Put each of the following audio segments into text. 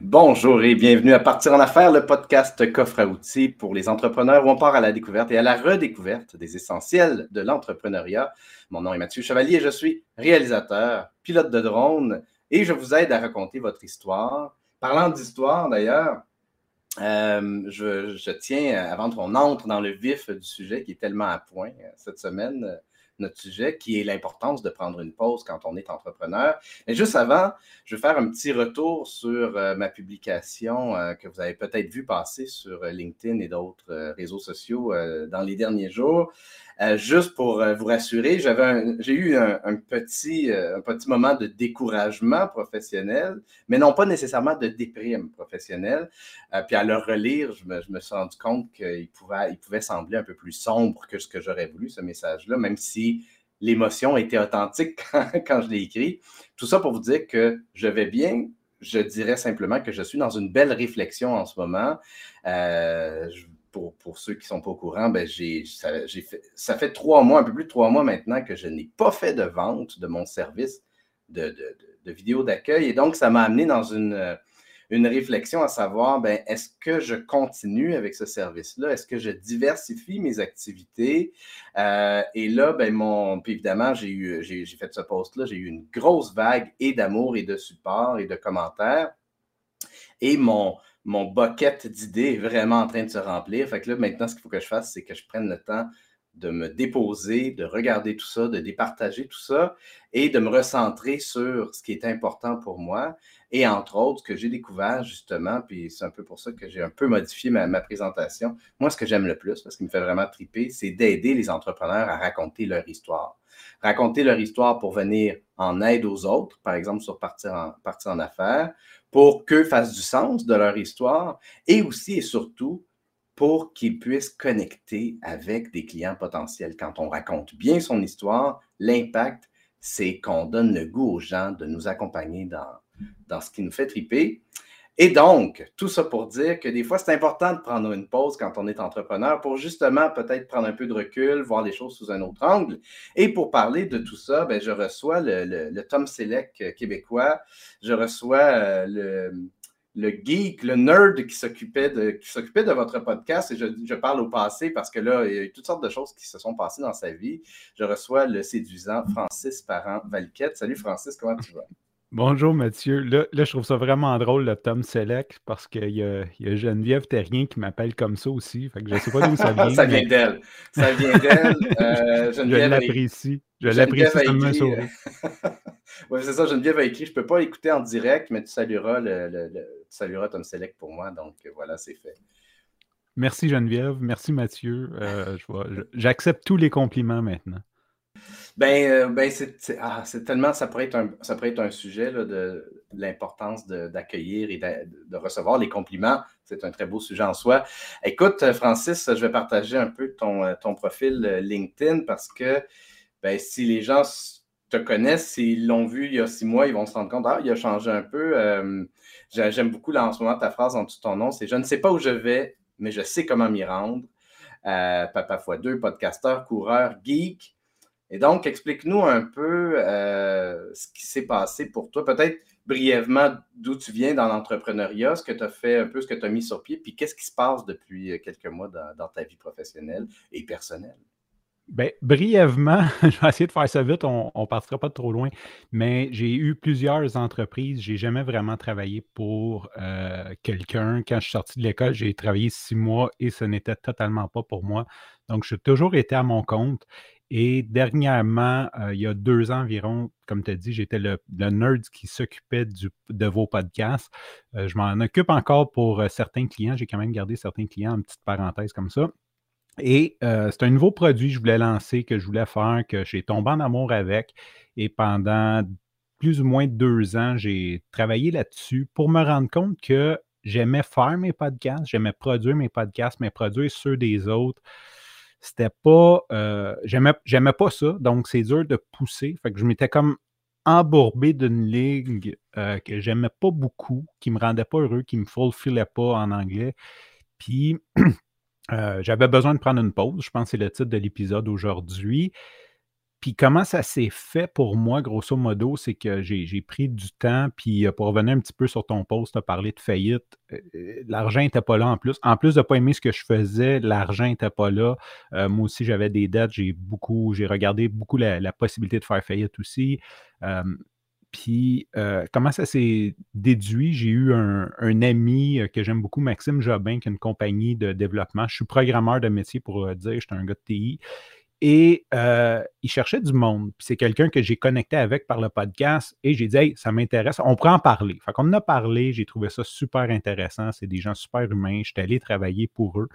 Bonjour et bienvenue à Partir en affaires, le podcast coffre à outils pour les entrepreneurs où on part à la découverte et à la redécouverte des essentiels de l'entrepreneuriat. Mon nom est Mathieu Chevalier, je suis réalisateur, pilote de drone et je vous aide à raconter votre histoire. Parlant d'histoire d'ailleurs, euh, je, je, tiens, avant qu'on entre dans le vif du sujet qui est tellement à point euh, cette semaine, notre sujet, qui est l'importance de prendre une pause quand on est entrepreneur. Mais juste avant, je vais faire un petit retour sur euh, ma publication euh, que vous avez peut-être vu passer sur euh, LinkedIn et d'autres réseaux sociaux dans les derniers jours. Juste pour vous rassurer, j'ai eu un, petit, un petit moment de découragement professionnel, mais non pas nécessairement de déprime professionnelle. puis à le relire, je me, je me suis rendu compte qu'il pouvait, il pouvait sembler un peu plus sombre que ce que j'aurais voulu, ce message-là, même si l'émotion était authentique quand, je l'ai écrit. Tout ça pour vous dire que je vais bien. Je dirais simplement que je suis dans une belle réflexion en ce moment. Euh, pour, ceux qui ne sont pas au courant, ben j'ai, ça, fait, trois mois, un peu plus de trois mois maintenant que je n'ai pas fait de vente de mon service de, de, de vidéo d'accueil. Et donc, ça m'a amené dans une, une réflexion à savoir, ben, est-ce que je continue avec ce service-là? Est-ce que je diversifie mes activités? Euh, et là, ben, mon, évidemment, j'ai eu, j'ai, fait ce post-là, j'ai eu une grosse vague et d'amour et de support et de commentaires. Et mon, mon bucket d'idées est vraiment en train de se remplir. Fait que là, maintenant, ce qu'il faut que je fasse, c'est que je prenne le temps de me déposer, de regarder tout ça, de départager tout ça et de me recentrer sur ce qui est important pour moi. Et entre autres, ce que j'ai découvert justement, puis c'est un peu pour ça que j'ai un peu modifié ma, présentation. Moi, ce que j'aime le plus, parce qu'il me fait vraiment triper, c'est d'aider les entrepreneurs à raconter leur histoire. Raconter leur histoire pour venir en aide aux autres, par exemple sur partir en, partir en affaires, pour qu'eux fassent du sens de leur histoire et aussi et surtout pour qu'ils puissent connecter avec des clients potentiels. Quand on raconte bien son histoire, l'impact, c'est qu'on donne le goût aux gens de nous accompagner dans, dans ce qui nous fait triper. Et donc, tout ça pour dire que des fois, c'est important de prendre une pause quand on est entrepreneur pour justement peut-être prendre un peu de recul, voir les choses sous un autre angle. Et pour parler de tout ça, ben, je reçois le, le, Tom Select québécois, je reçois euh, le, le geek, le nerd qui s'occupait de, qui s'occupait de votre podcast, et je, parle au passé parce que là, il y a eu toutes sortes de choses qui se sont passées dans sa vie. Je reçois le séduisant Francis Parent-Valquette. Salut Francis, comment tu vas? Bonjour Mathieu. Là, je trouve ça vraiment drôle le Tom Select parce qu'il y, a, Geneviève Terrien qui m'appelle comme ça aussi. Fait que je ne sais pas d'où ça vient. ça vient d'elle. Ça vient d'elle. Euh, je l'apprécie. Je l'apprécie comme un sourire. oui, c'est ça. Geneviève a écrit Je ne peux pas l'écouter en direct, mais tu salueras, le, tu salueras Tom Select pour moi. Donc voilà, c'est fait. Merci Geneviève. Merci Mathieu. Euh, j'accepte tous les compliments maintenant. Ben, euh, ben ah, c'est tellement, ça pourrait être un, ça pourrait être un sujet de, l'importance d'accueillir et de, recevoir les compliments. C'est un très beau sujet en soi. Écoute, Francis, je vais partager un peu ton, euh, profil euh, LinkedIn parce que ben, si les gens te connaissent, s'ils l'ont vu il y a six mois, ils vont se rendre compte, ah, il a changé un peu. J'aime beaucoup là, en ce moment ta phrase en de ton nom, c'est Je ne sais pas où je vais, mais je sais comment m'y rendre. Papa x2, podcasteur, coureur, geek. Et donc, explique-nous un peu euh, ce qui s'est passé pour toi. Peut-être brièvement d'où tu viens dans l'entrepreneuriat, ce que tu as fait, un peu ce que tu as mis sur pied, puis qu'est-ce qui se passe depuis euh, quelques mois dans, ta vie professionnelle et personnelle? Bien, brièvement, je vais essayer de faire ça vite, on ne partira pas trop loin, mais j'ai eu plusieurs entreprises. Je n'ai jamais vraiment travaillé pour euh, quelqu'un. Quand je suis sorti de l'école, j'ai travaillé six mois et ce n'était totalement pas pour moi. Donc, j'ai toujours été à mon compte. Et dernièrement, euh, il y a deux ans environ, comme tu as dit, j'étais le, nerd qui s'occupait de vos podcasts. Euh, je m'en occupe encore pour euh, certains clients. J'ai quand même gardé certains clients en petite parenthèse comme ça. Et c'est un nouveau produit que je voulais lancer, que je voulais faire, que j'ai tombé en amour avec. Et pendant plus ou moins deux ans, j'ai travaillé là-dessus pour me rendre compte que j'aimais faire mes podcasts, j'aimais produire mes podcasts, mais produire ceux des autres c'était pas. Euh, j'aimais pas ça, donc c'est dur de pousser. Fait que je m'étais comme embourbé d'une ligne euh, que j'aimais pas beaucoup, qui me rendait pas heureux, qui me fulfillait pas en anglais. Puis euh, j'avais besoin de prendre une pause. Je pense que c'est le titre de l'épisode aujourd'hui. Puis comment ça s'est fait pour moi, grosso modo, c'est que j'ai pris du temps, puis pour revenir un petit peu sur ton post, tu as parlé de faillite, l'argent n'était pas là en plus. En plus de ne pas aimer ce que je faisais, l'argent n'était pas là. moi aussi, j'avais des dettes, j'ai beaucoup, j'ai regardé beaucoup la, possibilité de faire faillite aussi. Puis, comment ça s'est déduit? J'ai eu un, ami que j'aime beaucoup, Maxime Jobin, qui a une compagnie de développement. Je suis programmeur de métier pour dire, je suis un gars de TI. Et il cherchait du monde. Puis c'est quelqu'un que j'ai connecté avec par le podcast et j'ai dit, hey, ça m'intéresse, on pourrait en parler. Fait qu'on en a parlé, j'ai trouvé ça super intéressant. C'est des gens super humains. J'étais allé travailler pour eux.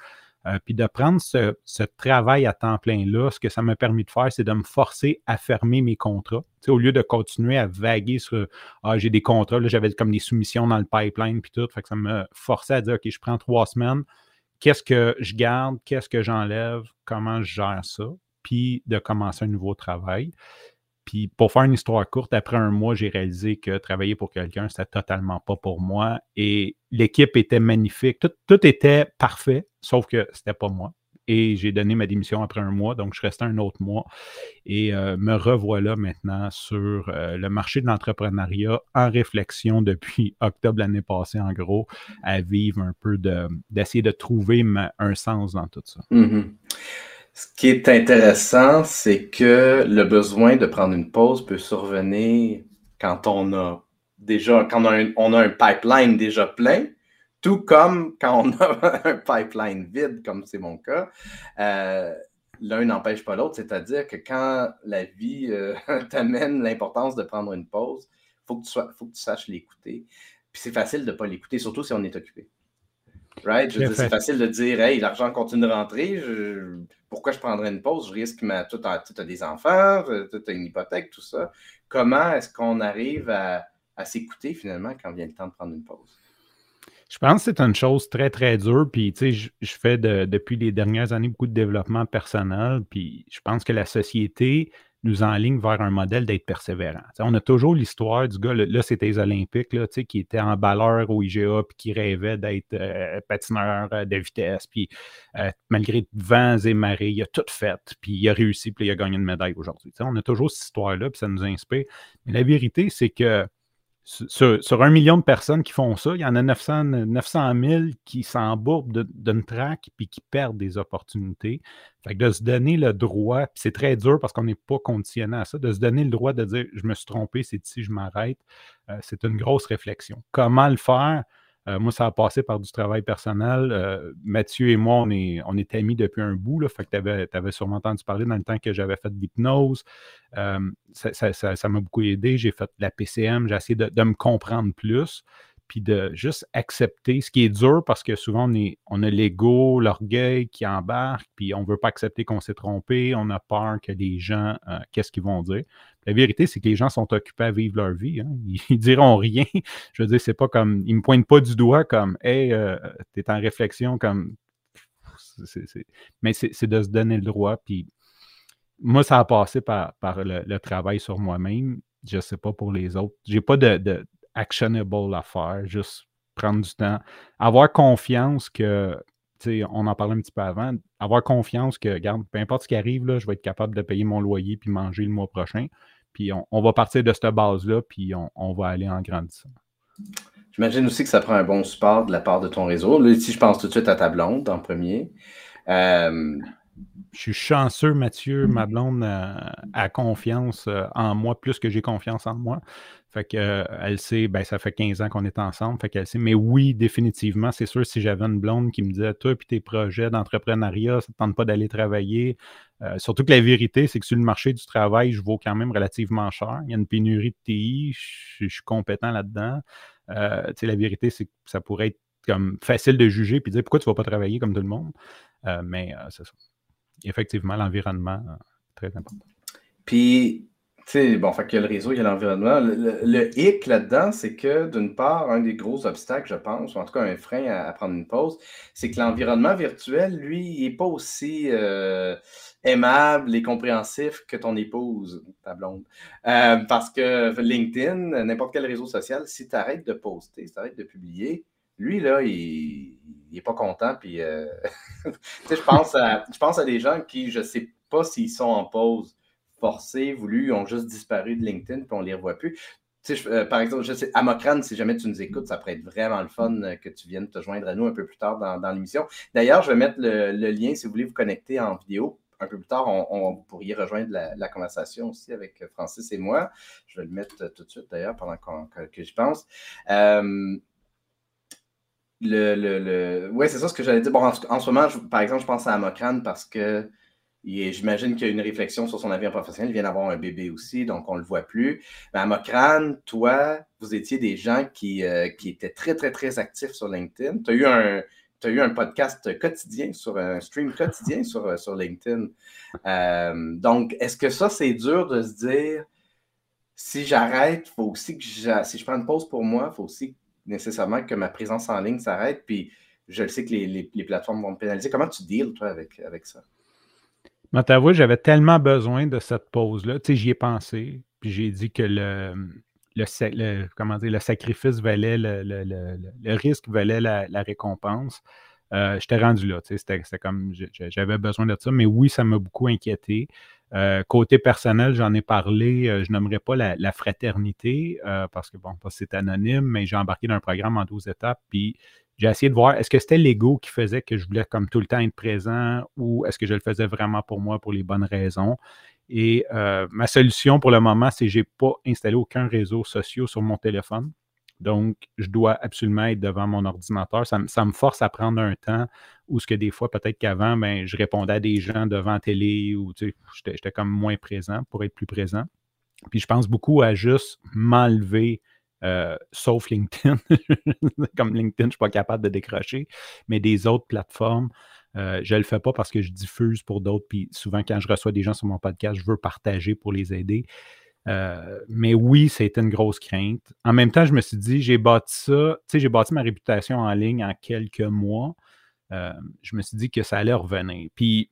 puis de prendre ce, travail à temps plein-là, ce que ça m'a permis de faire, c'est de me forcer à fermer mes contrats. au lieu de continuer à vaguer sur Ah, j'ai des contrats, là, j'avais comme des soumissions dans le pipeline, puis tout. Fait que ça me forçait à dire OK, je prends trois semaines, qu'est-ce que je garde, qu'est-ce que j'enlève, comment je gère ça puis de commencer un nouveau travail. Puis pour faire une histoire courte, après un mois, j'ai réalisé que travailler pour quelqu'un, c'était totalement pas pour moi. Et l'équipe était magnifique. Tout, était parfait, sauf que c'était pas moi. Et j'ai donné ma démission après un mois, donc je restais un autre mois. Et euh, me revoilà maintenant sur euh, le marché de l'entrepreneuriat en réflexion depuis octobre l'année passée, en gros, à vivre un peu de, d'essayer de trouver un sens dans tout ça. Mm-hmm. Ce qui est intéressant, c'est que le besoin de prendre une pause peut survenir quand on a déjà, quand on a un, pipeline déjà plein, tout comme quand on a un pipeline vide, comme c'est mon cas. Euh, l'un n'empêche pas l'autre, c'est-à-dire que quand la vie euh, t'amène l'importance de prendre une pause, il faut, faut, que tu saches l'écouter. Puis c'est facile de ne pas l'écouter, surtout si on est occupé. Right? c'est facile de dire, hey, l'argent continue de rentrer, pourquoi je prendrais une pause? Je risque, ma, tout a, des enfants, tout a une hypothèque, tout ça. Comment est-ce qu'on arrive à, s'écouter finalement quand vient le temps de prendre une pause? Je pense que c'est une chose très, très dure. Puis, tu sais, je, je fais depuis les dernières années beaucoup de développement personnel. Puis, je pense que la société nous enligne vers un modèle d'être persévérant. on a toujours l'histoire du gars, là, c'était les Olympiques, là, qui était en balleur au IGA, puis qui rêvait d'être euh, patineur euh, de vitesse, puis euh, malgré vents et marées, il a tout fait, puis il a réussi, puis il a gagné une médaille aujourd'hui. On a toujours cette histoire-là, puis ça nous inspire. Mais la vérité, c'est que sur, un million de personnes qui font ça, il y en a 900, 900 000 qui s'embourbent d'une traque puis qui perdent des opportunités. Fait que de se donner le droit, c'est très dur parce qu'on n'est pas conditionné à ça, de se donner le droit de dire je me suis trompé, c'est ici, je m'arrête, euh, c'est une grosse réflexion. Comment le faire? Euh, moi, ça a passé par du travail personnel. Euh, Mathieu et moi, on est, on est amis depuis un bout. Fait que tu avais, sûrement entendu parler dans le temps que j'avais fait de l'hypnose. Euh, ça m'a beaucoup aidé. J'ai fait de la PCM. J'ai essayé de, me comprendre plus. Puis de juste accepter, ce qui est dur parce que souvent on, est, on a l'ego, l'orgueil qui embarque, puis on ne veut pas accepter qu'on s'est trompé, on a peur que les gens, qu'est-ce qu'ils vont dire. La vérité, c'est que les gens sont occupés à vivre leur vie. Hein. Ils, diront rien. Je veux dire, c'est pas comme. Ils me pointent pas du doigt comme Hey, euh, tu es en réflexion comme. Mais c'est de se donner le droit. Puis moi, ça a passé par, le, travail sur moi-même. Je sais pas pour les autres. J'ai pas de, de actionable à faire. Juste prendre du temps. Avoir confiance que on en parlait un petit peu avant, avoir confiance que, regarde, peu importe ce qui arrive, là, je vais être capable de payer mon loyer puis manger le mois prochain. Puis on, va partir de cette base-là, puis on, va aller en grandissant. J'imagine aussi que ça prend un bon support de la part de ton réseau. Là, ici, je pense tout de suite à ta blonde en premier. Euh, je suis chanceux, Mathieu. Ma blonde a, confiance euh, en moi plus que j'ai confiance en moi. Fait que, euh, elle sait, ben, ça fait 15 ans qu'on est ensemble. Fait qu'elle sait. Mais oui, définitivement, c'est sûr, si j'avais une blonde qui me disait, toi, puis tes projets d'entrepreneuriat, ça ne tente pas d'aller travailler. Euh, surtout que la vérité, c'est que sur le marché du travail, je vaux quand même relativement cher. Il y a une pénurie de TI, je, suis compétent là-dedans. Euh, la vérité, c'est que ça pourrait être comme facile de juger puis dire pourquoi tu ne vas pas travailler comme tout le monde. mais c'est ça. Effectivement, l'environnement, très important. Puis, sais, bon, fait qu'il y a le réseau, il y a l'environnement. Le, hic là-dedans, c'est que d'une part, un des gros obstacles, je pense, ou en tout cas un frein à, prendre une pause, c'est que l'environnement virtuel, lui, il n'est pas aussi euh, aimable et compréhensif que ton épouse, ta blonde. Euh, parce que LinkedIn, n'importe quel réseau social, si tu arrêtes de poster, si tu arrêtes de publier, lui, là, il n'est pas content. Puis, euh, je pense, je pense à des gens qui, je ne sais pas s'ils sont en pause forcé, voulu, ils ont juste disparu de LinkedIn, puis on ne les revoit plus. Euh, par exemple, je sais, Amokran, si jamais tu nous écoutes, ça pourrait être vraiment le fun euh, que tu viennes te joindre à nous un peu plus tard dans, l'émission. D'ailleurs, je vais mettre le, lien si vous voulez vous connecter en vidéo. Un peu plus tard, on, pourrait rejoindre la, conversation aussi avec Francis et moi. Je vais le mettre tout de suite d'ailleurs pendant que, j'y pense. Euh, le, le, Oui, c'est ça ce que j'allais dire. Bon, en, ce moment, par exemple, je pense à Amokran parce que J'imagine qu'il y a une réflexion sur son avenir professionnel. Il vient d'avoir un bébé aussi, donc on ne le voit plus. Mais à Mokran, toi, vous étiez des gens qui, euh, étaient très, très, très actifs sur LinkedIn. Tu as eu un, podcast quotidien, sur un stream quotidien sur, euh, LinkedIn. Euh, donc, est-ce que ça, c'est dur de se dire, si j'arrête, faut aussi que si je prends une pause pour moi, il faut aussi nécessairement que ma présence en ligne s'arrête. Puis, je le sais que les, plateformes vont me pénaliser. Comment tu deals, toi, avec ça? Mais t'avoue, j'avais tellement besoin de cette pause-là. Tu sais, j'y ai pensé. Puis j'ai dit que le, le, comment dire, le sacrifice valait le, le risque valait la, récompense. Euh, J'étais rendu là. C'était comme j'avais besoin de ça. Mais oui, ça m'a beaucoup inquiété. Euh, côté personnel, j'en ai parlé, euh, je n'aimerais pas la, fraternité euh, parce que, bon, c'est anonyme, mais j'ai embarqué dans un programme en 12 étapes, puis j'ai essayé de voir est-ce que c'était l'ego qui faisait que je voulais comme tout le temps être présent ou est-ce que je le faisais vraiment pour moi pour les bonnes raisons? Et euh, ma solution pour le moment, c'est que je n'ai pas installé aucun réseau social sur mon téléphone. Donc, je dois absolument être devant mon ordinateur. Ça, me force à prendre un temps où ce que des fois, peut-être qu'avant, ben, je répondais à des gens devant télé ou j'étais comme moins présent pour être plus présent. Puis je pense beaucoup à juste m'enlever euh, sauf LinkedIn. Comme LinkedIn, je ne suis pas capable de décrocher, mais des autres plateformes, euh, je ne le fais pas parce que je diffuse pour d'autres. Puis souvent, quand je reçois des gens sur mon podcast, je veux partager pour les aider. Euh, mais oui, c'était une grosse crainte. En même temps, je me suis dit, j'ai bâti ça, tu sais, j'ai bâti ma réputation en ligne en quelques mois. je me suis dit que ça allait revenir. Puis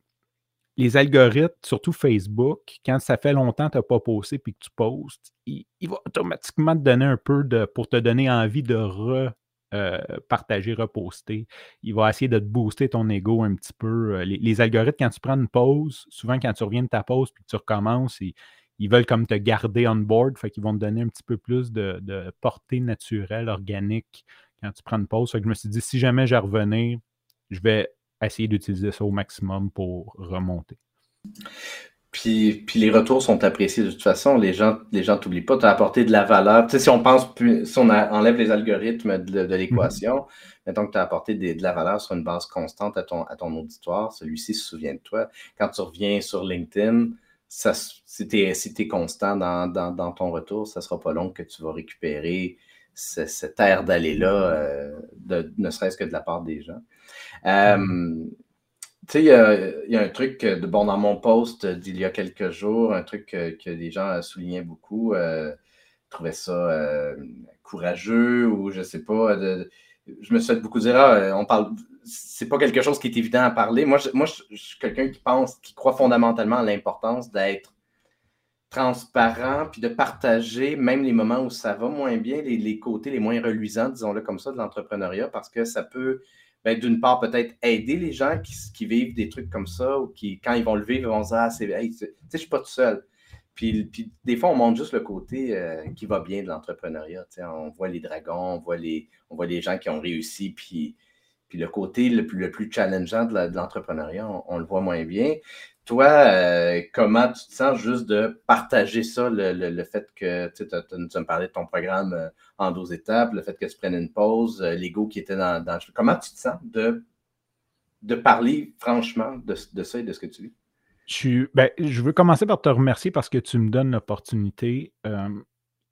les algorithmes, surtout Facebook, quand ça fait longtemps que tu n'as pas posté puis que tu postes, il, va automatiquement te donner un peu de. pour te donner envie de repartager, euh, reposter. Il va essayer de te booster ton ego un petit peu. Euh, les, algorithmes, quand tu prends une pause, souvent quand tu reviens de ta pause puis que tu recommences, ils, veulent comme te garder on board, fait qu'ils vont te donner un petit peu plus de, portée naturelle, organique quand tu prends une pause. Fait que je me suis dit, si jamais je revenais, je vais essayer d'utiliser ça au maximum pour remonter. Puis, puis, les retours sont appréciés de toute façon. Les gens les gens t'oublient pas. Tu as apporté de la valeur. Tu sais, si on pense, si on enlève les algorithmes de, l'équation, mm mettons que tu as apporté de la valeur sur une base constante à ton, à ton auditoire, celui-ci se souvient de toi. Quand tu reviens sur LinkedIn, ça, si tu es, constant dans, ton retour, ça sera pas long que tu vas récupérer cette air d'aller-là, euh, ne serait-ce que de la part des gens. Euh, tu sais, il y, a un truc de, bon, dans mon post d'il y a quelques jours, un truc que, les gens soulignaient beaucoup, euh, trouvaient ça euh, courageux ou je sais pas. je me fait beaucoup dire, ah, on parle, c'est pas quelque chose qui est évident à parler. Moi, je, moi, je, suis quelqu'un qui pense, qui croit fondamentalement à l'importance d'être transparent puis de partager même les moments où ça va moins bien, les, les côtés les moins reluisants, disons-le comme ça, de l'entrepreneuriat parce que ça peut ben, d'une part, peut-être aider les gens qui, vivent des trucs comme ça ou qui, quand ils vont le vivre, ils vont se dire Ah, c'est, tu je suis pas tout seul. Puis, des fois, on montre juste le côté euh, qui va bien de l'entrepreneuriat. On voit les dragons, on voit les, gens qui ont réussi, puis le côté le plus, le plus challengeant de, l'entrepreneuriat, on, le voit moins bien. Toi, euh, comment tu te sens juste de partager ça, le, fait que tu nous as parlé de ton programme euh, en 12 étapes, le fait que tu prennes une pause, euh, l'ego qui était dans, dans, Comment tu te sens de, de parler franchement de, de ça et de ce que tu vis? Ben, je veux commencer par te remercier parce que tu me donnes l'opportunité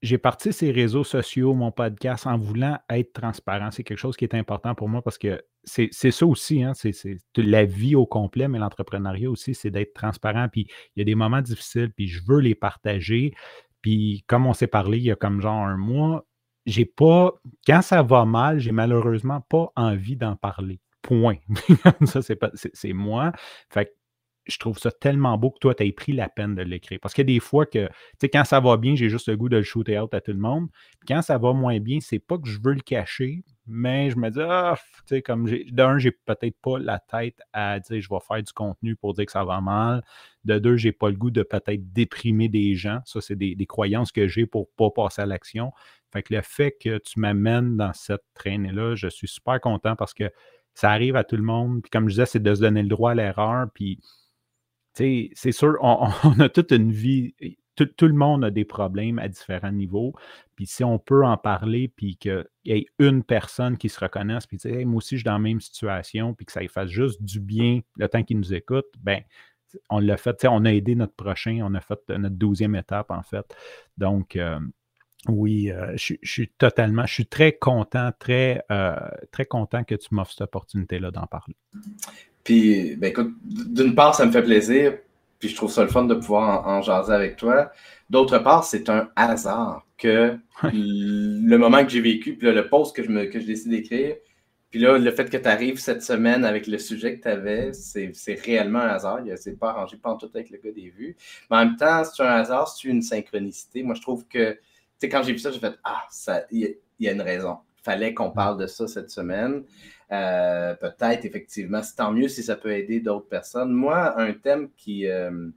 j'ai parti ces réseaux sociaux, mon podcast, en voulant être transparent. C'est quelque chose qui est important pour moi parce que c'est ça aussi, hein, c'est la vie au complet, mais l'entrepreneuriat aussi, c'est d'être transparent. Puis il y a des moments difficiles, puis je veux les partager. Puis comme on s'est parlé il y a comme genre un mois, j'ai pas, quand ça va mal, j'ai malheureusement pas envie d'en parler. Point. ça, c'est moi. Fait je trouve ça tellement beau que toi, tu aies pris la peine de l'écrire. Parce a des fois que, tu sais, quand ça va bien, j'ai juste le goût de le shooter out à tout le monde. quand ça va moins bien, c'est pas que je veux le cacher, mais je me dis, ah, tu sais, comme d'un, j'ai peut-être pas la tête à dire, je vais faire du contenu pour dire que ça va mal. De deux, j'ai pas le goût de peut-être déprimer des gens. Ça, c'est des, croyances que j'ai pour pas passer à l'action. Fait que le fait que tu m'amènes dans cette traînée-là, je suis super content parce que ça arrive à tout le monde. Puis comme je disais, c'est de se donner le droit à l'erreur. Puis, c'est sûr, on, a toute une vie. Tout, le monde a des problèmes à différents niveaux. Puis si on peut en parler, puis qu'il y ait une personne qui se reconnaisse, puis dire moi aussi, je suis dans la même situation, puis que ça lui fasse juste du bien le temps qu'il nous écoute, ben on l'a fait, on a aidé notre prochain, on a fait notre douzième étape, en fait. Donc, euh, oui, euh, je, suis totalement, je suis très content, très, euh, très content que tu m'offres cette opportunité-là d'en parler. Puis, ben écoute, d'une part, ça me fait plaisir, puis je trouve ça le fun de pouvoir en, jaser avec toi. D'autre part, c'est un hasard que le moment que j'ai vécu, puis le post que je, me, que je décide d'écrire, puis là, le fait que tu arrives cette semaine avec le sujet que tu avais, c'est réellement un hasard. C'est pas arrangé pas en tout avec le gars des vues. Mais en même temps, c'est un hasard, c'est une synchronicité. Moi, je trouve que sais, quand j'ai vu ça, j'ai fait Ah, il y, a une raison. Fallait qu'on parle de ça cette semaine. Euh, peut-être, effectivement, c'est tant mieux si ça peut aider d'autres personnes. Moi, un thème qui, euh,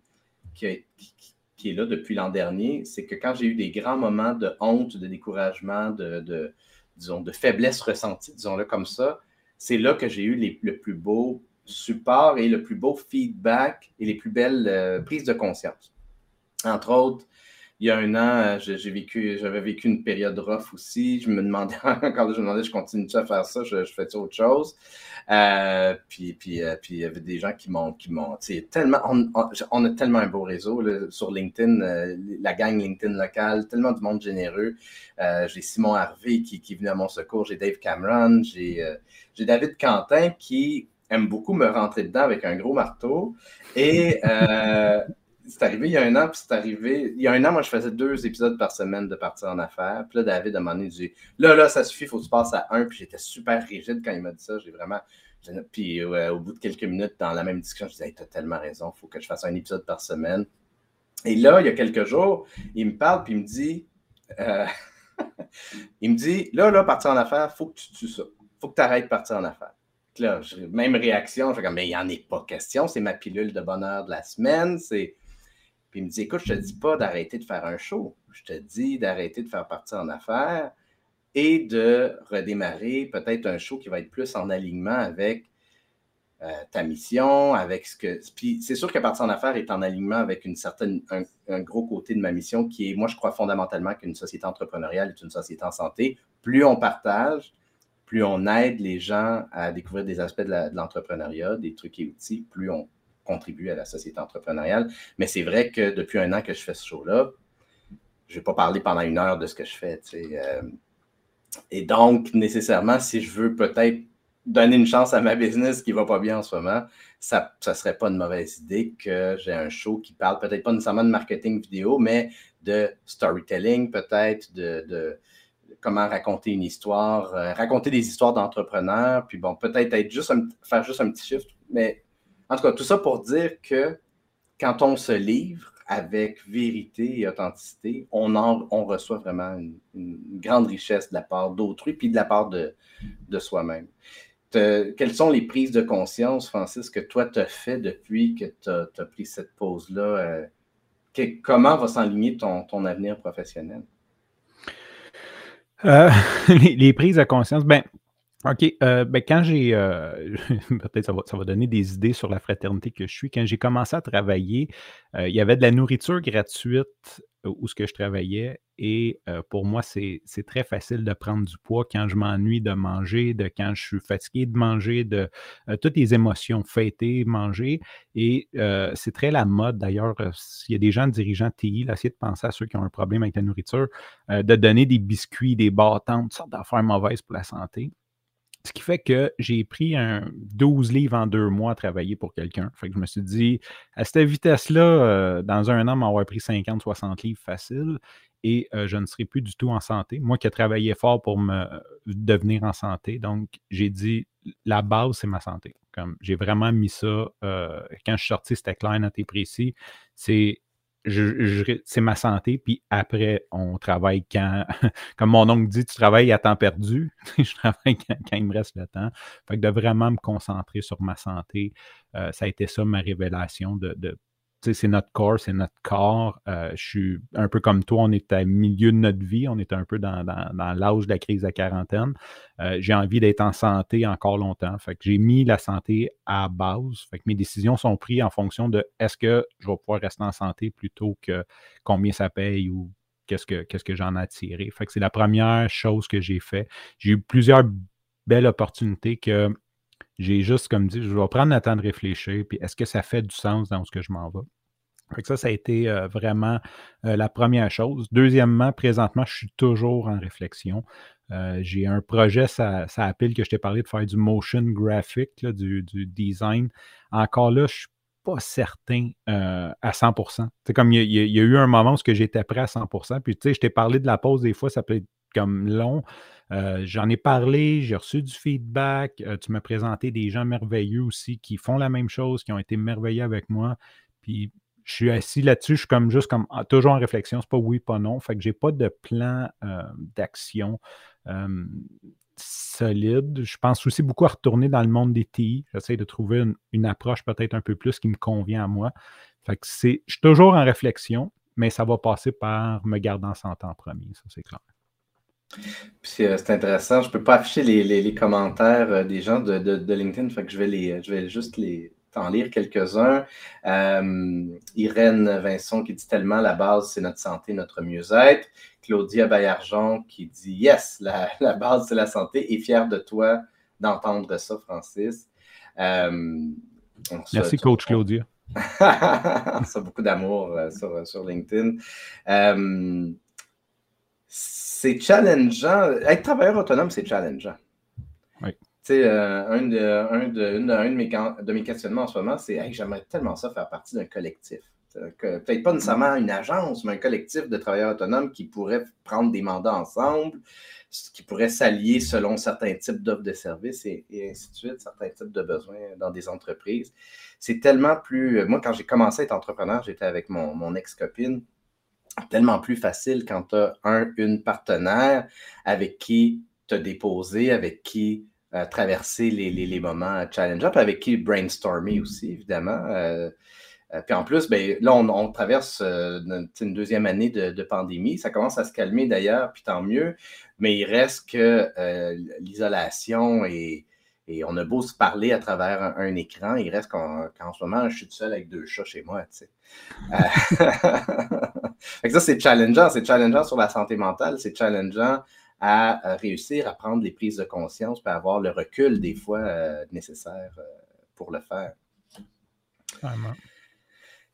qui, est là depuis l'an dernier, c'est que quand j'ai eu des grands moments de honte, de découragement, de, disons, de faiblesse ressentie, disons-le comme ça, c'est là que j'ai eu les, le plus beau support et le plus beau feedback et les plus belles euh, prises de conscience. Entre autres, il y a un an, euh, j'avais vécu une période rough aussi. Je me demandais, quand je me demandais, je continue à faire ça, je, fais autre chose? Euh, puis, puis, euh, puis il y avait des gens qui m'ont, qui m'ont, tellement, on, a tellement un beau réseau sur LinkedIn, la gang LinkedIn locale, tellement de monde généreux. j'ai Simon Harvey qui, qui est venu à mon secours, j'ai Dave Cameron, j'ai, j'ai David Quentin qui aime beaucoup me rentrer dedans avec un gros marteau. Et c'est arrivé il y a un an, puis c'est arrivé. Il y a un an, moi, je faisais deux épisodes par semaine de partir en affaires. Puis là, David, a donné, dit Là, là, ça suffit, il faut que tu passes à un. Puis j'étais super rigide quand il m'a dit ça. J'ai vraiment. Puis au bout de quelques minutes, dans la même discussion, je disais hey, T'as tellement raison, il faut que je fasse un épisode par semaine. Et là, il y a quelques jours, il me parle, puis il me dit euh, Il me dit Là, là, partir en affaires, il faut que tu tues ça. Il faut que tu arrêtes de partir en affaires. Là, même réaction, je fais comme, mais il n'y en est pas question, c'est ma pilule de bonheur de la semaine, c'est puis il me dit Écoute, je te dis pas d'arrêter de faire un show. Je te dis d'arrêter de faire partie en affaires et de redémarrer peut-être un show qui va être plus en alignement avec euh, ta mission, avec ce que. Puis c'est sûr que partir en affaires est en alignement avec une certaine, un, gros côté de ma mission qui est, moi, je crois fondamentalement qu'une société entrepreneuriale est une société en santé. Plus on partage, plus on aide les gens à découvrir des aspects de l'entrepreneuriat, des trucs et outils, plus on contribuer à la société entrepreneuriale. Mais c'est vrai que depuis un an que je fais ce show-là, je ne vais pas parler pendant une heure de ce que je fais. Euh. et donc, nécessairement, si je veux peut-être donner une chance à ma business qui ne va pas bien en ce moment, ça ne serait pas une mauvaise idée que j'ai un show qui parle peut-être pas nécessairement de marketing vidéo, mais de storytelling, peut-être de, comment raconter une histoire, euh, raconter des histoires d'entrepreneurs, puis bon, peut-être être juste faire juste un petit chiffre, mais en tout cas, tout ça pour dire que quand on se livre avec vérité et authenticité, on, reçoit vraiment une, grande richesse de la part d'autrui puis de la part de, soi-même. Quelles sont les prises de conscience, Francis, que toi, tu as fait depuis que tu as, pris cette pause-là? Euh, comment va s'enligner ton, ton avenir professionnel? Euh, les, prises de conscience, ben, OK. Euh, ben, quand j'ai. Euh, peut-être ça va, ça va donner des idées sur la fraternité que je suis. Quand j'ai commencé à travailler, euh, il y avait de la nourriture gratuite où ce que je travaillais. Et pour moi, c'est très facile de prendre du poids quand je m'ennuie de manger, de quand je suis fatigué de manger, de toutes les émotions, fêter, manger. Et c'est très la mode d'ailleurs. S'il y a des gens dirigeants TI, là, essayez de penser à ceux qui ont un problème avec la nourriture, de donner des biscuits, des bâtons, toutes sortes d'affaires mauvaises pour la santé. Ce qui fait que j'ai pris un 12 livres en deux mois à travailler pour quelqu'un. Fait que je me suis dit, à cette vitesse-là, euh, dans un an, m'avoir pris 50, 60 livres facile et euh, je ne serai plus du tout en santé. Moi qui ai travaillé fort pour me devenir en santé, donc j'ai dit, la base, c'est ma santé. Comme j'ai vraiment mis ça. quand je suis sorti, c'était clair, et précis. C'est c'est ma santé, puis après, on travaille quand, comme mon oncle dit, tu travailles à temps perdu, je travaille quand, il me reste le temps. Fait que de vraiment me concentrer sur ma santé, euh, ça a été ça ma révélation de, de c'est notre corps, c'est notre corps. Euh, je suis un peu comme toi, on est au milieu de notre vie, on est un peu dans, l'âge de la crise de quarantaine. Euh, j'ai envie d'être en santé encore longtemps. J'ai mis la santé à base. Mes décisions sont prises en fonction de est-ce que je vais pouvoir rester en santé plutôt que combien ça paye ou qu'est-ce que, qu'est-ce que j'en ai tiré. Fait que c'est la première chose que j'ai fait. J'ai eu plusieurs belles opportunités que j'ai juste comme dit, je vais prendre le temps de réfléchir, puis est-ce que ça fait du sens dans ce que je m'en vais? Fait que ça, ça a été euh, vraiment euh, la première chose. Deuxièmement, présentement, je suis toujours en réflexion. Euh, j'ai un projet, ça, ça appelle que je t'ai parlé de faire du motion graphic, du, design. Encore là, je suis pas certain à 100% C'est comme il y, a, eu un moment où j'étais prêt à 100% Puis tu sais, je t'ai parlé de la pause, des fois, ça peut être comme long. Euh, j'en ai parlé, j'ai reçu du feedback. Euh, tu m'as présenté des gens merveilleux aussi qui font la même chose, qui ont été merveilleux avec moi. Puis je suis assis là-dessus, je suis comme juste comme ah, toujours en réflexion, c'est pas oui, pas non. Fait que j'ai pas de plan euh, d'action solide. Je pense aussi beaucoup à retourner dans le monde des TI. J'essaie de trouver une, approche peut-être un peu plus qui me convient à moi. Fait que c'est, je suis toujours en réflexion, mais ça va passer par me garder en santé en premier, ça c'est clair. Euh, c'est intéressant. Je ne peux pas afficher les, commentaires euh, des gens de, LinkedIn, fait que je vais, les, je vais juste les, en lire quelques-uns. Euh, Irène Vincent qui dit tellement la base, c'est notre santé, notre mieux-être. Claudia Bayargent qui dit Yes, la, base, c'est la santé et fière de toi d'entendre ça, Francis. Merci, coach Claudia. ça beaucoup d'amour sur, sur, LinkedIn c'est challengeant. Être travailleur autonome, c'est challengeant. Oui. Tu sais, euh, un, de, un, de, de, mes, de, mes, questionnements en ce moment, c'est hey, j'aimerais tellement ça faire partie d'un collectif. Peut-être pas nécessairement une agence, mais un collectif de travailleurs autonomes qui pourraient prendre des mandats ensemble, qui pourraient s'allier selon certains types d'offres de services et, ainsi de suite, certains types de besoins dans des entreprises. C'est tellement plus. Moi, quand j'ai commencé à être entrepreneur, j'étais avec mon, mon ex-copine tellement plus facile quand tu as un, une partenaire avec qui te déposer, avec qui euh, traverser les, les, moments challenge up, avec qui brainstormer aussi, évidemment. Euh, euh, puis en plus, ben, là, on, traverse une, deuxième année de, pandémie. Ça commence à se calmer d'ailleurs, puis tant mieux. Mais il reste que l'isolation et, et, on a beau se parler à travers un, écran, il reste qu'en ce moment, je suis tout seul avec deux chats chez moi. Tu sais. ça, c'est challengeant. C'est challengeant sur la santé mentale. C'est challengeant à, réussir à prendre les prises de conscience et avoir le recul des fois euh, nécessaire euh, pour le faire.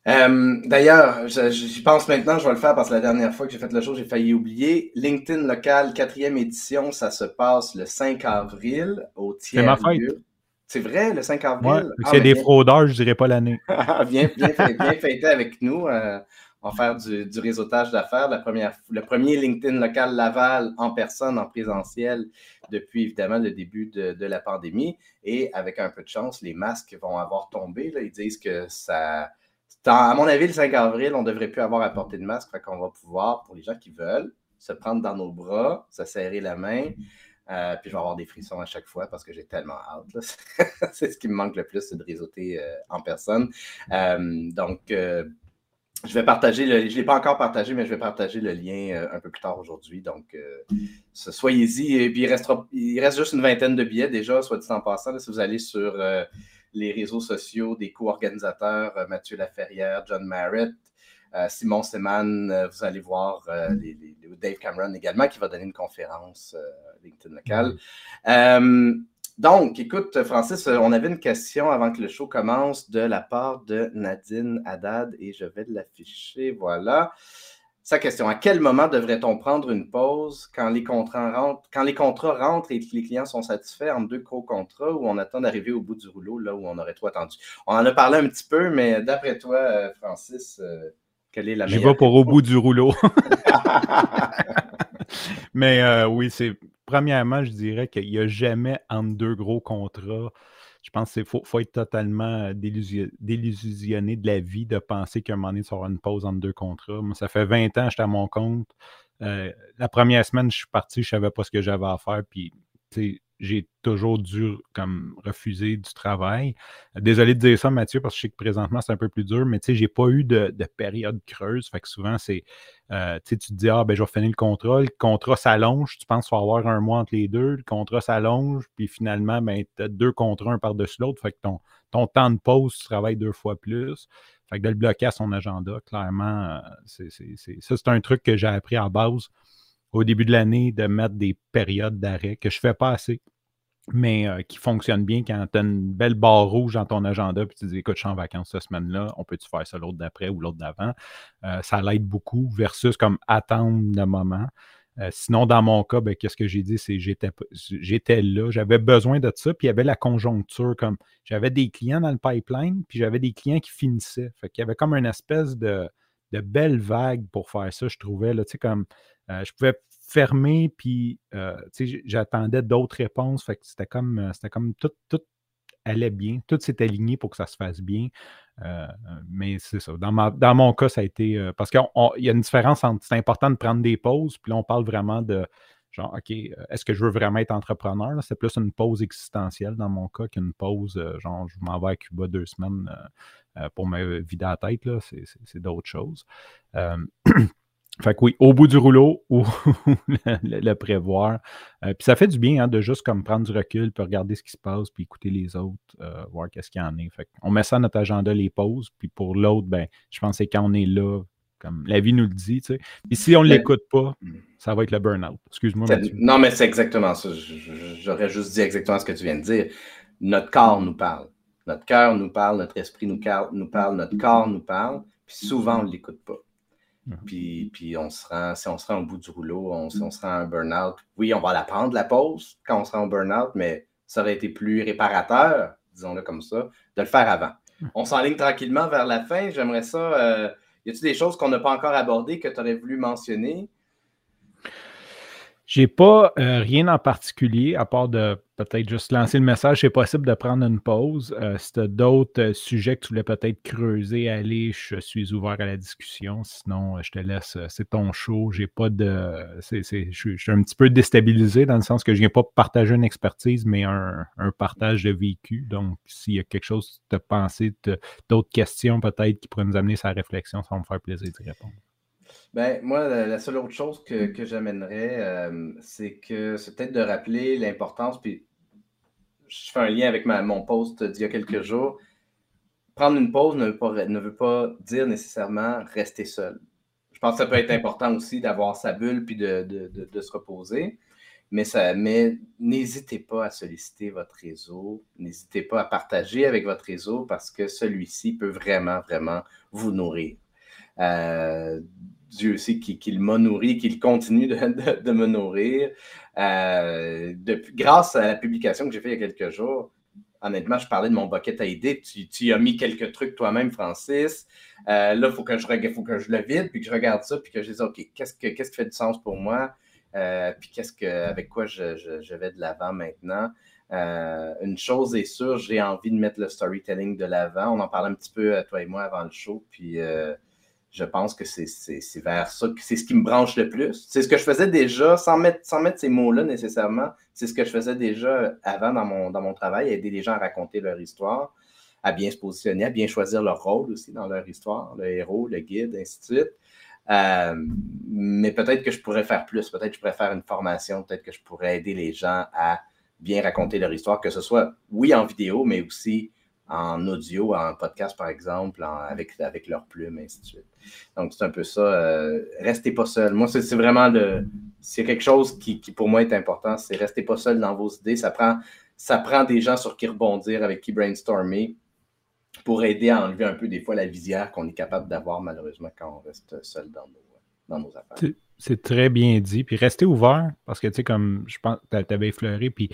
Euh, d'ailleurs, j'y pense maintenant, je vais le faire parce que la dernière fois que j'ai fait le show, j'ai failli oublier. LinkedIn local, quatrième édition, ça se passe le 5 avril au tiers. C'est ma fête. C'est vrai, le 5 avril? Ah, c'est des fraudeurs, je dirais pas l'année. bien, bien fêté avec nous. On va faire du, réseautage d'affaires. Le premier LinkedIn local Laval en personne, en présentiel, depuis évidemment le début de, la pandémie. Et avec un peu de chance, les masques vont avoir tombé. Ils disent que ça. À mon avis, le 5 avril, on ne devrait plus avoir à porter de masque. Fait qu'on va pouvoir, pour les gens qui veulent, se prendre dans nos bras, se serrer la main. Euh, puis je vais avoir des frissons à chaque fois parce que j'ai tellement hâte. c'est ce qui me manque le plus, c'est de réseauter euh, en personne. Euh, donc, je vais partager le. Je ne l'ai pas encore partagé, mais je vais partager le lien un peu plus tard aujourd'hui. Donc, soyez-y. Et puis, il, reste juste une vingtaine de billets déjà, soit dit en passant. si vous allez sur les réseaux sociaux des co-organisateurs, Mathieu Laferrière, John Merritt, Simon Seman, vous allez voir Dave Cameron également qui va donner une conférence LinkedIn local. Donc, écoute, Francis, euh, on avait une question avant que le show commence de la part de Nadine Haddad et je vais l'afficher. Voilà. Sa question À quel moment devrait-on prendre une pause quand les contrats rentrent, quand les contrats rentrent et que les clients sont satisfaits en deux gros contrats ou on attend d'arriver au bout du rouleau là où on aurait tout attendu? On en a parlé un petit peu, mais d'après toi, euh, Francis, euh, quelle est la meilleure Je vais pour au bout du rouleau. mais oui, c'est premièrement, je dirais qu'il n'y a jamais entre deux gros contrats. Je pense qu'il faut, être totalement délusionné de la vie de penser qu'à un moment donné, ça aura une pause entre deux contrats. Moi, ça fait 20 ans que j'étais à mon compte. Euh, la première semaine, je suis parti, je ne savais pas ce que j'avais à faire. J'ai toujours dû comme refuser du travail. Désolé de dire ça, Mathieu, parce que je sais que présentement, c'est un peu plus dur, mais tu sais, j'ai pas eu de, période creuse. Fait que souvent, c'est euh, tu te dis Ah ben je vais finir le contrat, le contrat s'allonge, tu penses qu'il va avoir un mois entre les deux, le contrat s'allonge, puis finalement, ben, tu as deux contrats un par-dessus l'autre. Fait que ton, ton temps de pause, tu travailles deux fois plus. Fait que de le bloquer à son agenda, clairement, euh, c'est, ça, c'est un truc que j'ai appris à base au début de l'année de mettre des périodes d'arrêt que je ne fais pas assez, mais euh, qui fonctionnent bien quand tu as une belle barre rouge dans ton agenda puis tu dis écoute, je suis en vacances cette semaine-là, on peut-tu faire ça l'autre d'après ou l'autre d'avant? Euh, ça l'aide beaucoup versus comme attendre le moment. Euh, sinon, dans mon cas, ben, qu'est-ce que j'ai dit? C'est j'étais, j'étais là, j'avais besoin de ça, puis il y avait la conjoncture, comme j'avais des clients dans le pipeline, puis j'avais des clients qui finissaient. Fait qu'il y avait comme une espèce de, de belle vague pour faire ça, je trouvais. Là, comme euh, je pouvais fermer, puis euh, j'attendais d'autres réponses. Fait que c'était comme, euh, c'était comme tout, tout allait bien, tout s'est aligné pour que ça se fasse bien. mais c'est ça. Dans, dans, mon cas, ça a été. parce qu'il y a une différence entre. C'est important de prendre des pauses, puis là, on parle vraiment de genre, OK, est-ce que je veux vraiment être entrepreneur? C'est plus une pause existentielle dans mon cas qu'une pause, genre, je m'en vais à Cuba deux semaines pour me vider la tête. C'est d'autres choses. Fait que oui, au bout du rouleau ou le, prévoir. Euh, puis ça fait du bien hein, de juste comme prendre du recul, puis regarder ce qui se passe, puis écouter les autres, euh, voir qu'est-ce qu'il y en a. Fait on met ça dans notre agenda, les pauses, puis pour l'autre, ben, je pense que quand on est là, comme la vie nous le dit, tu sais. Puis si on ne l'écoute pas, ça va être le burn-out. Excuse-moi, Non, mais c'est exactement ça. J'aurais juste dit exactement ce que tu viens de dire. Notre corps nous parle. Notre cœur nous parle, notre esprit nous, nous parle, notre corps nous parle, puis souvent on ne l'écoute pas. Mhm. Puis, puis on se rend, si on se rend au bout du rouleau, on, si on se rend à un burn-out, oui, on va la prendre, la pause, quand on se rend au burn-out, mais ça aurait été plus réparateur, disons-le comme ça, de le faire avant. Mhm. On s'enligne tranquillement vers la fin. J'aimerais ça. Euh, y a-t-il des choses qu'on n'a pas encore abordées que tu aurais voulu mentionner? J'ai pas euh, rien en particulier, à part de peut-être juste lancer le message. C'est possible de prendre une pause. Euh, si tu as d'autres euh, sujets que tu voulais peut-être creuser, aller, je suis ouvert à la discussion. Sinon, je te laisse. C'est ton show. J'ai pas de. je, suis un petit peu déstabilisé dans le sens que je viens pas partager une expertise, mais un, partage de vécu. Donc, s'il y a quelque chose que tu as pensé, d'autres questions peut-être qui pourraient nous amener sa réflexion, ça va me faire plaisir d'y répondre. Ben, moi, la, seule autre chose que, j'amènerais, euh, c'est que c'est peut-être de rappeler l'importance, puis je fais un lien avec mon post d'il y a quelques jours. Prendre une pause ne veut pas, ne veut pas dire nécessairement rester seul. Je pense que ça peut être important aussi d'avoir sa bulle puis de, se reposer. Mais, mais n'hésitez pas à solliciter votre réseau. N'hésitez pas à partager avec votre réseau parce que celui-ci peut vraiment, vraiment vous nourrir. Euh, Dieu sait qu'il m'a nourri, qu'il continue de, me nourrir. Euh, grâce à la publication que j'ai faite il y a quelques jours, honnêtement, je parlais de mon bucket à idées. Tu, as mis quelques trucs toi-même, Francis. Euh, là, il faut, que je, faut que je le vide, puis que je regarde ça, puis que je dise, OK, qu'est-ce, que, qu'est-ce qui fait du sens pour moi? Euh, puis qu'est-ce que, avec quoi je, je vais de l'avant maintenant? une chose est sûre, j'ai envie de mettre le storytelling de l'avant. On en parlait un petit peu, toi et moi, avant le show. Puis je pense que c'est vers ça, c'est ce qui me branche le plus. C'est ce que je faisais déjà, sans mettre, sans mettre ces mots-là nécessairement, c'est ce que je faisais déjà avant dans mon, dans mon travail, aider les gens à raconter leur histoire, à bien se positionner, à bien choisir leur rôle aussi dans leur histoire, le héros, le guide, ainsi de suite. Euh, mais peut-être que je pourrais faire plus, peut-être que je pourrais faire une formation, peut-être que je pourrais aider les gens à bien raconter leur histoire, que ce soit, oui, en vidéo, mais aussi en audio, en podcast, par exemple, avec, avec leur plume, ainsi de suite. Donc, c'est un peu ça. Euh, restez pas seul. Moi, c'est vraiment le. C'est quelque chose qui, pour moi est important, c'est restez pas seul dans vos idées. Ça prend, ça prend des gens sur qui rebondir, avec qui brainstormer, pour aider à enlever un peu des fois la visière qu'on est capable d'avoir malheureusement quand on reste seul dans nos, dans nos affaires. C'est très bien dit. Puis restez ouvert, parce que tu sais, comme je pense, tu avais effleuré, puis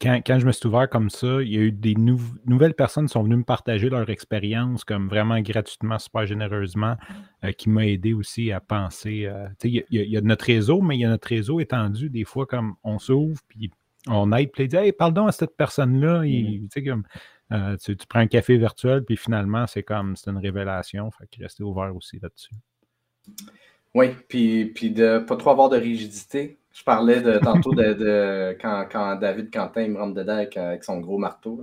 quand, je me suis ouvert comme ça, il y a eu des nouvelles personnes qui sont venues me partager leur expérience, comme vraiment gratuitement, super généreusement, euh, qui m'a aidé aussi à penser. Euh, il y, a notre réseau, mais il y a notre réseau étendu. Des fois, comme on s'ouvre, puis on aide, puis il dit Hey, parle donc à cette personne-là. Mm-hmm. Euh, tu, prends un café virtuel, puis finalement, c'est comme c'est une révélation. Fait qu'il restait ouvert aussi là-dessus. Oui, puis, puis de pas trop avoir de rigidité. Je parlais de, tantôt de, quand, quand, David Quentin me rentre dedans avec, son gros marteau.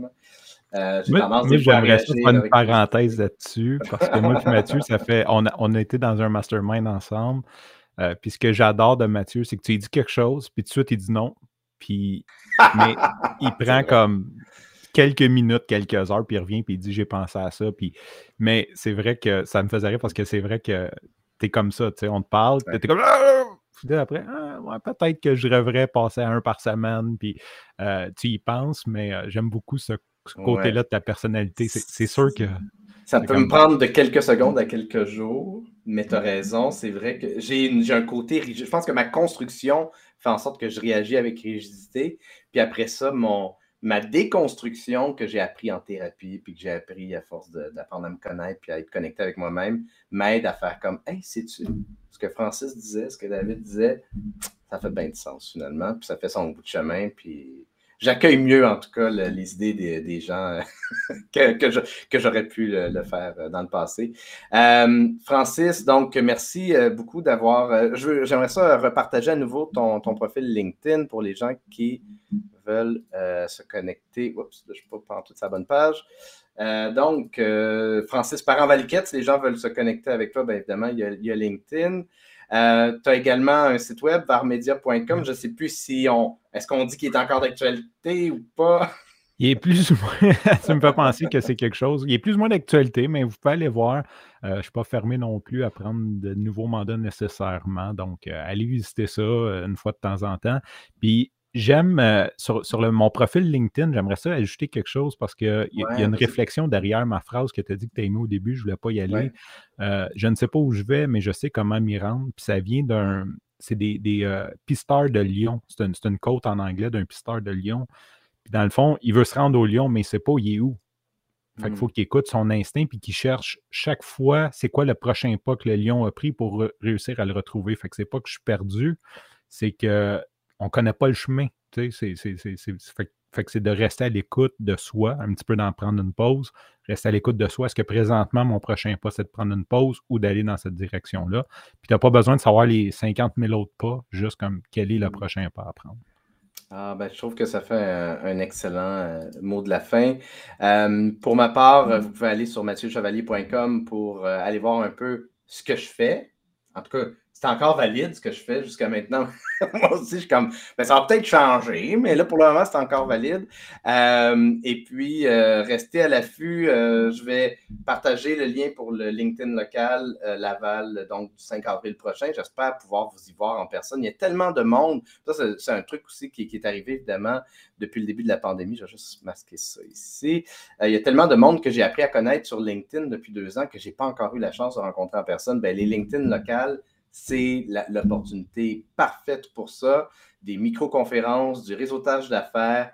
Euh, j'ai tendance moi, j'aimerais faire une parenthèse là-dessus, parce que moi et Mathieu, ça fait. On a, on a été dans un mastermind ensemble. Euh, puis ce que j'adore de Mathieu, c'est que tu lui dis quelque chose, puis tout de suite, il dit non. Puis, mais il prend comme quelques minutes, quelques heures, puis il revient, puis il dit j'ai pensé à ça. Puis, mais c'est vrai que ça me faisait rire parce que c'est vrai que tu es comme ça, tu sais, on te parle, tu es après, ah, peut-être que je rêverais passer à un par semaine, puis euh, tu y penses, mais euh, j'aime beaucoup ce, côté-là de ta personnalité. C'est sûr que. Ça peut me prendre de quelques secondes à quelques jours, mais tu as raison, c'est vrai que j'ai un côté rigide. Je pense que ma construction fait en sorte que je réagis avec rigidité, puis après ça, mon, ma déconstruction que j'ai appris en thérapie, puis que j'ai appris à force d'apprendre à me connaître, puis à être connecté avec moi-même, m'aide à faire comme Hey, sais-tu ce que Francis disait, ce que David disait, ça fait bien de sens finalement, puis ça fait son bout de chemin, puis j'accueille mieux en tout cas les idées des, gens que, que j'aurais pu le, faire euh, dans le passé. Euh, Francis, donc merci euh, beaucoup d'avoir. J'aimerais ça repartager à nouveau ton, ton profil LinkedIn pour les gens qui veulent euh, se connecter. Oups, je ne suis pas en toute sa bonne page. Euh, donc, euh, Francis Parent-Valiquette, si les gens veulent se connecter avec toi, bien évidemment, il y a, LinkedIn. Tu as également un site web, varmedia.com. Je ne sais plus si on. Est-ce qu'on dit qu'il est encore d'actualité ou pas? Il est plus ou moins. ça me fait penser que c'est quelque chose. Il est plus ou moins d'actualité, mais vous pouvez aller voir. je ne suis pas fermé non plus à prendre de nouveaux mandats nécessairement. Donc, allez visiter ça une fois de temps en temps. Puis, J'aime, euh, sur, mon profil LinkedIn, j'aimerais ça ajouter quelque chose parce qu'il y, a une réflexion derrière ma phrase que tu as dit que tu as aimé au début, je ne voulais pas y aller. Euh, je ne sais pas où je vais, mais je sais comment m'y rendre. Puis ça vient d'un. C'est des, des euh, pisteurs de Lyon. C'est une, côte en anglais d'un pisteur de Lyon. Puis dans le fond, il veut se rendre au Lyon, mais il ne sait pas il est où. Fait qu'il faut mmh. qu'il écoute son instinct puis qu'il cherche chaque fois c'est quoi le prochain pas que le lion a pris pour réussir à le retrouver. Fait que c'est pas que je suis perdu, c'est que on ne connaît pas le chemin. C'est, fait, que c'est de rester à l'écoute de soi, un petit peu d'en prendre une pause, rester à l'écoute de soi. Est-ce que présentement, mon prochain pas, c'est de prendre une pause ou d'aller dans cette direction-là? Puis tu n'as pas besoin de savoir les 50 000 autres pas, juste comme quel est le mmh. prochain pas à prendre. Ah, ben, je trouve que ça fait un, excellent euh, mot de la fin. Euh, pour ma part, mmh. vous pouvez aller sur mathieuchevalier.com pour euh, aller voir un peu ce que je fais. En tout cas, c'est encore valide ce que je fais jusqu'à maintenant. Moi aussi, je suis comme, ben, ça va peut-être changer, mais là, pour le moment, c'est encore valide. Euh, et puis, euh, restez à l'affût. Euh, je vais partager le lien pour le LinkedIn local Laval, donc du 5 avril prochain. J'espère pouvoir vous y voir en personne. Il y a tellement de monde. Ça, c'est un truc aussi qui, est arrivé, évidemment, depuis le début de la pandémie. Je vais juste masquer ça ici. il y a tellement de monde que j'ai appris à connaître sur LinkedIn depuis deux ans que je n'ai pas encore eu la chance de rencontrer en personne. Ben, les LinkedIn locales, c'est l'opportunité parfaite pour ça. Des micro-conférences, du réseautage d'affaires.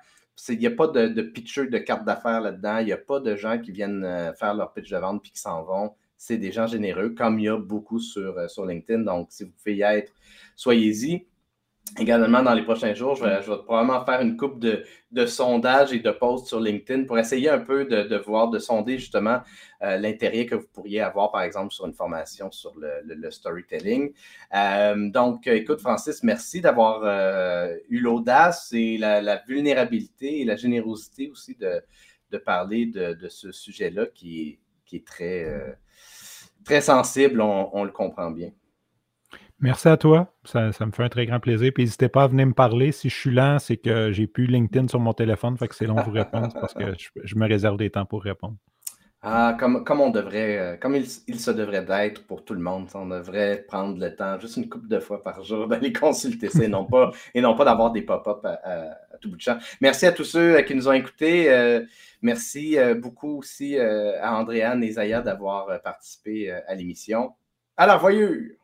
Il n'y a pas de, de pitcher de carte d'affaires là-dedans. Il n'y a pas de gens qui viennent euh, faire leur pitch de vente puis qui s'en vont. C'est des gens généreux, comme il y a beaucoup sur, euh, sur LinkedIn. Donc, si vous pouvez y être, soyez-y. Également, dans les prochains jours, je vais, probablement faire une coupe de, sondages et de posts sur LinkedIn pour essayer un peu de, voir, de sonder justement euh, l'intérêt que vous pourriez avoir, par exemple, sur une formation sur le, storytelling. Euh, donc, écoute, Francis, merci d'avoir euh, eu l'audace et la, vulnérabilité et la générosité aussi de, parler de, ce sujet-là qui, est très, très sensible, on le comprend bien. Merci à toi. Ça, me fait un très grand plaisir. Puis n'hésitez pas à venir me parler. Si je suis lent, c'est que j'ai plus LinkedIn sur mon téléphone, fait que c'est long pour répondre parce que je, me réserve des temps pour répondre. Ah, comme, on devrait, euh, comme il, se devrait d'être pour tout le monde. On devrait prendre le temps, juste une couple de fois par jour, d'aller consulter ça et non pas, pas d'avoir des pop-up à, tout bout de champ. Merci à tous ceux euh, qui nous ont écoutés. Euh, merci beaucoup aussi à Andréane et Zaya d'avoir participé à l'émission. À la voyure!